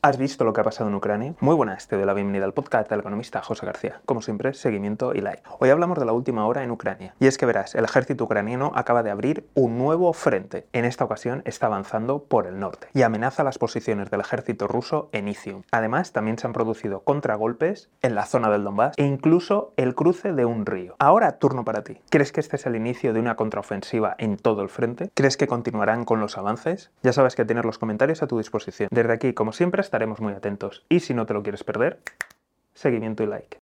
¿Has visto lo que ha pasado en Ucrania? Muy buenas, te doy la bienvenida al podcast del economista José García. Como siempre, seguimiento y like. Hoy hablamos de la última hora en Ucrania. Y es que verás, el ejército ucraniano acaba de abrir un nuevo frente. En esta ocasión está avanzando por el norte y amenaza las posiciones del ejército ruso en Izium. Además, también se han producido contragolpes en la zona del Donbass e incluso el cruce de un río. Ahora, turno para ti. ¿Crees que este es el inicio de una contraofensiva en todo el frente? ¿Crees que continuarán con los avances? Ya sabes que tienes los comentarios a tu disposición. Desde aquí, como siempre, estaremos muy atentos. Y si no te lo quieres perder, seguimiento y like.